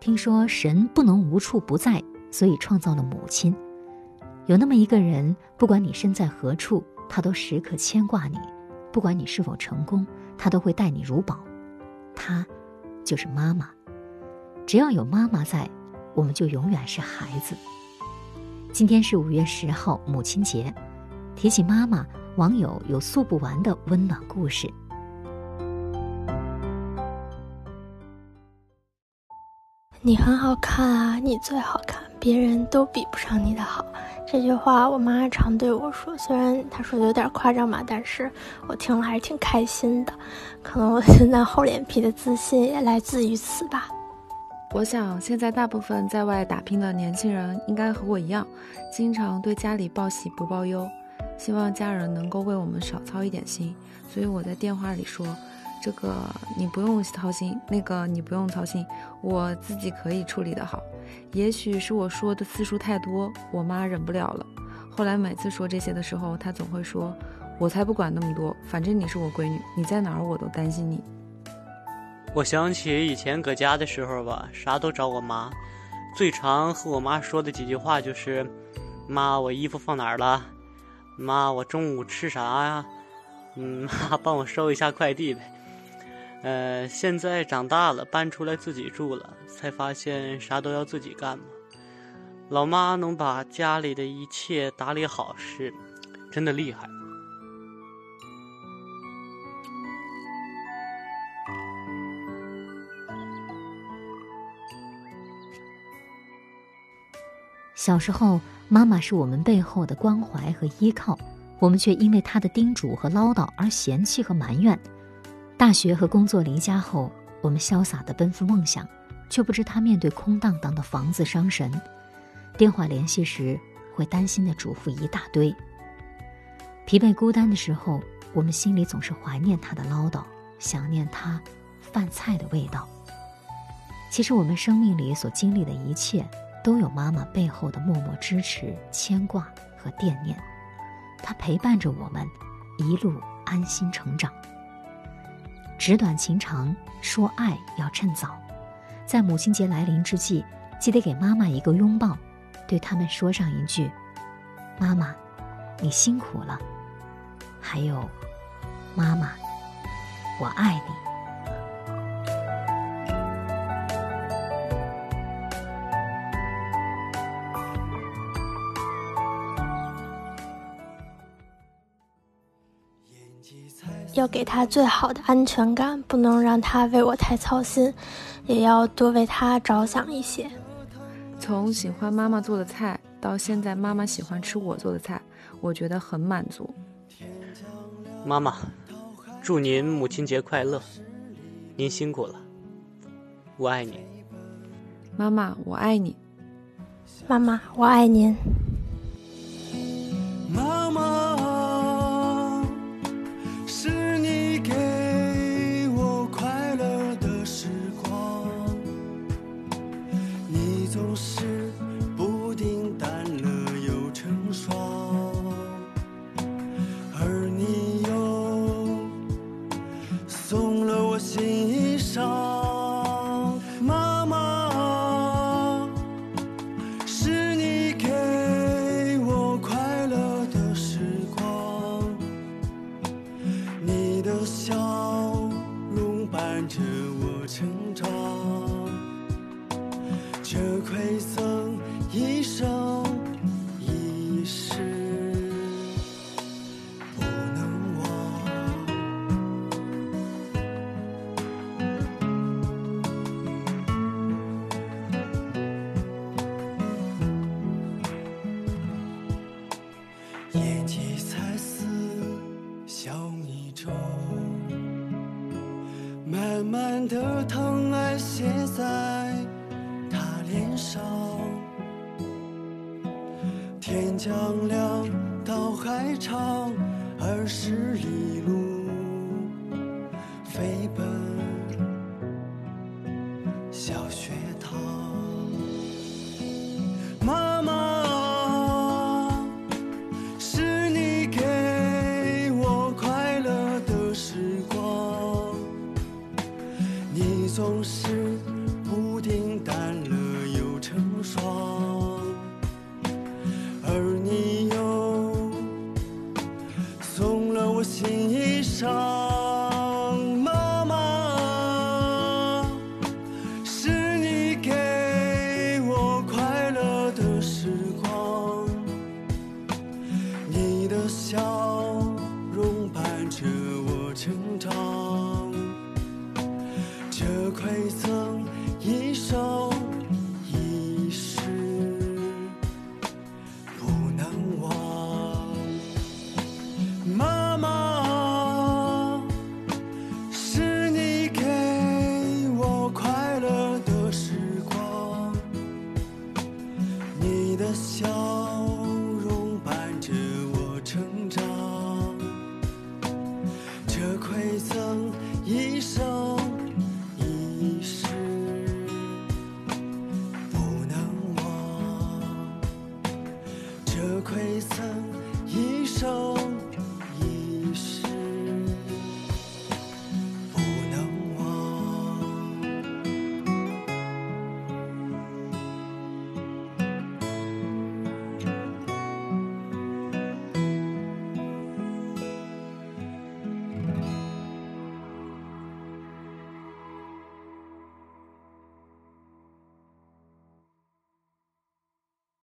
听说神不能无处不在，所以创造了母亲。有那么一个人，不管你身在何处，他都时刻牵挂你；不管你是否成功，他都会待你如宝。他，就是妈妈。只要有妈妈在，我们就永远是孩子。今天是五月十号，母亲节。提起妈妈，网友有诉不完的温暖故事。你很好看啊，你最好看，别人都比不上你的好。这句话我妈常对我说，虽然她说的有点夸张吧，但是我听了还是挺开心的。可能我现在厚脸皮的自信也来自于此吧。我想现在大部分在外打拼的年轻人应该和我一样，经常对家里报喜不报忧，希望家人能够为我们少操一点心。所以我在电话里说。这个你不用操心，那个你不用操心，我自己可以处理得好。也许是我说的次数太多，我妈忍不了了。后来每次说这些的时候，她总会说：“我才不管那么多，反正你是我闺女，你在哪儿我都担心你。”我想起以前搁家的时候吧，啥都找我妈，最常和我妈说的几句话就是：“妈，我衣服放哪儿了？妈，我中午吃啥呀？嗯，妈，帮我收一下快递呗。”呃，现在长大了，搬出来自己住了，才发现啥都要自己干嘛。老妈能把家里的一切打理好，是真的厉害。小时候，妈妈是我们背后的关怀和依靠，我们却因为她的叮嘱和唠叨而嫌弃和埋怨。大学和工作离家后，我们潇洒的奔赴梦想，却不知他面对空荡荡的房子伤神。电话联系时，会担心的嘱咐一大堆。疲惫孤单的时候，我们心里总是怀念他的唠叨，想念他饭菜的味道。其实，我们生命里所经历的一切，都有妈妈背后的默默支持、牵挂和惦念。她陪伴着我们，一路安心成长。纸短情长，说爱要趁早，在母亲节来临之际，记得给妈妈一个拥抱，对他们说上一句：“妈妈，你辛苦了。”还有，妈妈，我爱你。要给他最好的安全感，不能让他为我太操心，也要多为他着想一些。从喜欢妈妈做的菜到现在妈妈喜欢吃我做的菜，我觉得很满足。妈妈，祝您母亲节快乐！您辛苦了，我爱你。妈妈，我爱你。妈妈，我爱您。so 的疼爱写在他脸上，天将亮，道还长，二十里路我心衣裳